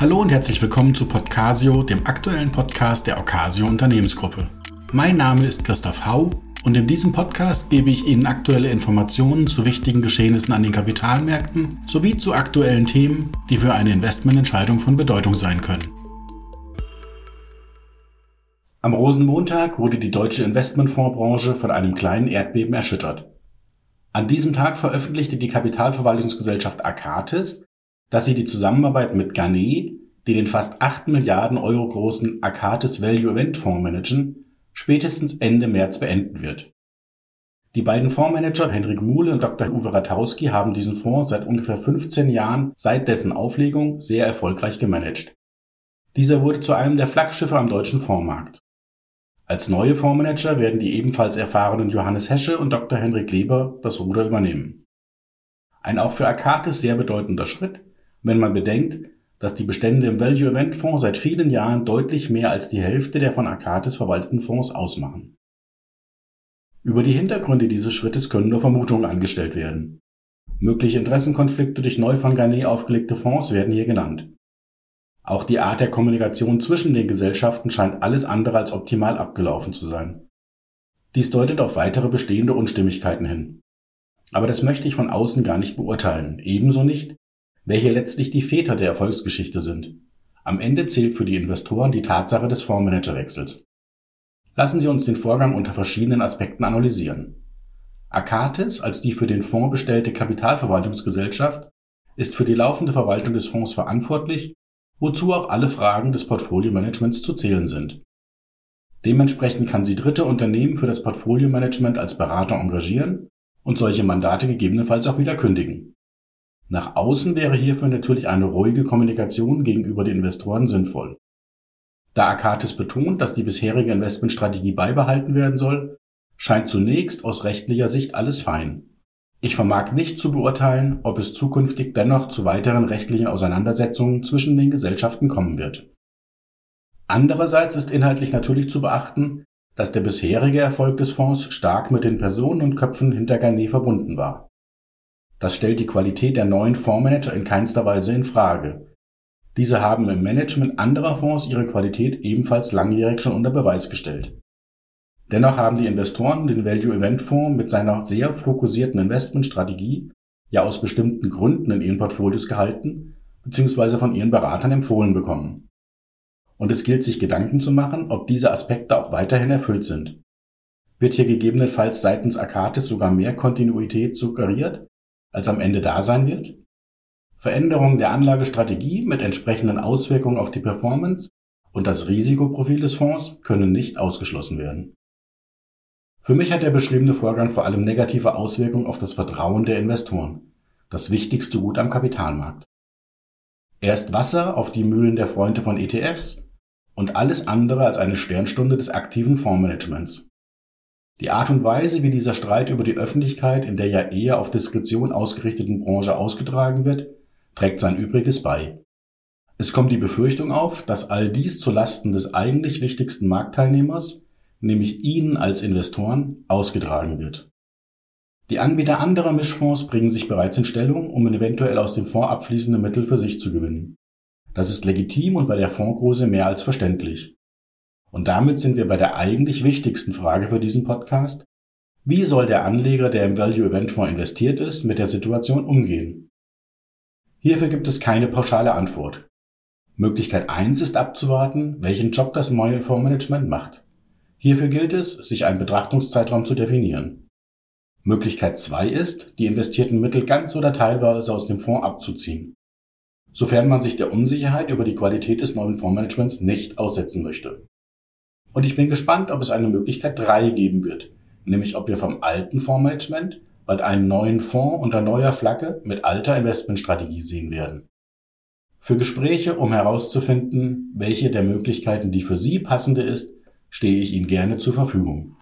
Hallo und herzlich willkommen zu Podcasio, dem aktuellen Podcast der Ocasio Unternehmensgruppe. Mein Name ist Christoph Hau und in diesem Podcast gebe ich Ihnen aktuelle Informationen zu wichtigen Geschehnissen an den Kapitalmärkten sowie zu aktuellen Themen, die für eine Investmententscheidung von Bedeutung sein können. Am Rosenmontag wurde die deutsche Investmentfondsbranche von einem kleinen Erdbeben erschüttert. An diesem Tag veröffentlichte die Kapitalverwaltungsgesellschaft Akatis dass sie die Zusammenarbeit mit Garnet, die den fast 8 Milliarden Euro großen Akatis Value Event Fonds managen, spätestens Ende März beenden wird. Die beiden Fondsmanager Henrik Muhle und Dr. Uwe Ratowski haben diesen Fonds seit ungefähr 15 Jahren seit dessen Auflegung sehr erfolgreich gemanagt. Dieser wurde zu einem der Flaggschiffe am deutschen Fondsmarkt. Als neue Fondsmanager werden die ebenfalls erfahrenen Johannes Hesche und Dr. Henrik Leber das Ruder übernehmen. Ein auch für Akatis sehr bedeutender Schritt, wenn man bedenkt, dass die Bestände im Value Event Fonds seit vielen Jahren deutlich mehr als die Hälfte der von Akatis verwalteten Fonds ausmachen. Über die Hintergründe dieses Schrittes können nur Vermutungen angestellt werden. Mögliche Interessenkonflikte durch neu von Garnet aufgelegte Fonds werden hier genannt. Auch die Art der Kommunikation zwischen den Gesellschaften scheint alles andere als optimal abgelaufen zu sein. Dies deutet auf weitere bestehende Unstimmigkeiten hin. Aber das möchte ich von außen gar nicht beurteilen, ebenso nicht, welche letztlich die Väter der Erfolgsgeschichte sind. Am Ende zählt für die Investoren die Tatsache des Fondsmanagerwechsels. Lassen Sie uns den Vorgang unter verschiedenen Aspekten analysieren. Akatis als die für den Fonds bestellte Kapitalverwaltungsgesellschaft ist für die laufende Verwaltung des Fonds verantwortlich, wozu auch alle Fragen des Portfolio-Managements zu zählen sind. Dementsprechend kann sie dritte Unternehmen für das Portfolio-Management als Berater engagieren und solche Mandate gegebenenfalls auch wieder kündigen. Nach außen wäre hierfür natürlich eine ruhige Kommunikation gegenüber den Investoren sinnvoll. Da Akatis betont, dass die bisherige Investmentstrategie beibehalten werden soll, scheint zunächst aus rechtlicher Sicht alles fein. Ich vermag nicht zu beurteilen, ob es zukünftig dennoch zu weiteren rechtlichen Auseinandersetzungen zwischen den Gesellschaften kommen wird. Andererseits ist inhaltlich natürlich zu beachten, dass der bisherige Erfolg des Fonds stark mit den Personen und Köpfen hinter Garnet verbunden war. Das stellt die Qualität der neuen Fondsmanager in keinster Weise in Frage. Diese haben im Management anderer Fonds ihre Qualität ebenfalls langjährig schon unter Beweis gestellt. Dennoch haben die Investoren den Value Event Fonds mit seiner sehr fokussierten Investmentstrategie ja aus bestimmten Gründen in ihren Portfolios gehalten bzw. von ihren Beratern empfohlen bekommen. Und es gilt sich Gedanken zu machen, ob diese Aspekte auch weiterhin erfüllt sind. Wird hier gegebenenfalls seitens Akatis sogar mehr Kontinuität suggeriert, als am Ende da sein wird? Veränderungen der Anlagestrategie mit entsprechenden Auswirkungen auf die Performance und das Risikoprofil des Fonds können nicht ausgeschlossen werden. Für mich hat der beschriebene Vorgang vor allem negative Auswirkungen auf das Vertrauen der Investoren, das wichtigste Gut am Kapitalmarkt. Er ist Wasser auf die Mühlen der Freunde von ETFs und alles andere als eine Sternstunde des aktiven Fondsmanagements. Die Art und Weise, wie dieser Streit über die Öffentlichkeit in der ja eher auf Diskretion ausgerichteten Branche ausgetragen wird, trägt sein Übriges bei. Es kommt die Befürchtung auf, dass all dies zu Lasten des eigentlich wichtigsten Marktteilnehmers, nämlich Ihnen als Investoren, ausgetragen wird. Die Anbieter anderer Mischfonds bringen sich bereits in Stellung, um eventuell aus dem Fonds abfließende Mittel für sich zu gewinnen. Das ist legitim und bei der Fondsgröße mehr als verständlich. Und damit sind wir bei der eigentlich wichtigsten Frage für diesen Podcast. Wie soll der Anleger, der im Value Event Fonds investiert ist, mit der Situation umgehen? Hierfür gibt es keine pauschale Antwort. Möglichkeit 1 ist abzuwarten, welchen Job das neue Fondsmanagement macht. Hierfür gilt es, sich einen Betrachtungszeitraum zu definieren. Möglichkeit 2 ist, die investierten Mittel ganz oder teilweise aus dem Fonds abzuziehen, sofern man sich der Unsicherheit über die Qualität des neuen Fondsmanagements nicht aussetzen möchte. Und ich bin gespannt, ob es eine Möglichkeit 3 geben wird, nämlich ob wir vom alten Fondsmanagement bald einen neuen Fonds unter neuer Flagge mit alter Investmentstrategie sehen werden. Für Gespräche, um herauszufinden, welche der Möglichkeiten die für Sie passende ist, stehe ich Ihnen gerne zur Verfügung.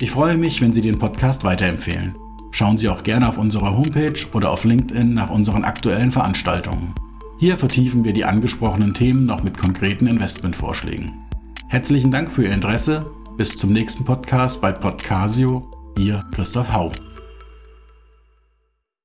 Ich freue mich, wenn Sie den Podcast weiterempfehlen. Schauen Sie auch gerne auf unserer Homepage oder auf LinkedIn nach unseren aktuellen Veranstaltungen. Hier vertiefen wir die angesprochenen Themen noch mit konkreten Investmentvorschlägen. Herzlichen Dank für Ihr Interesse. Bis zum nächsten Podcast bei Podcasio. Ihr Christoph Hau.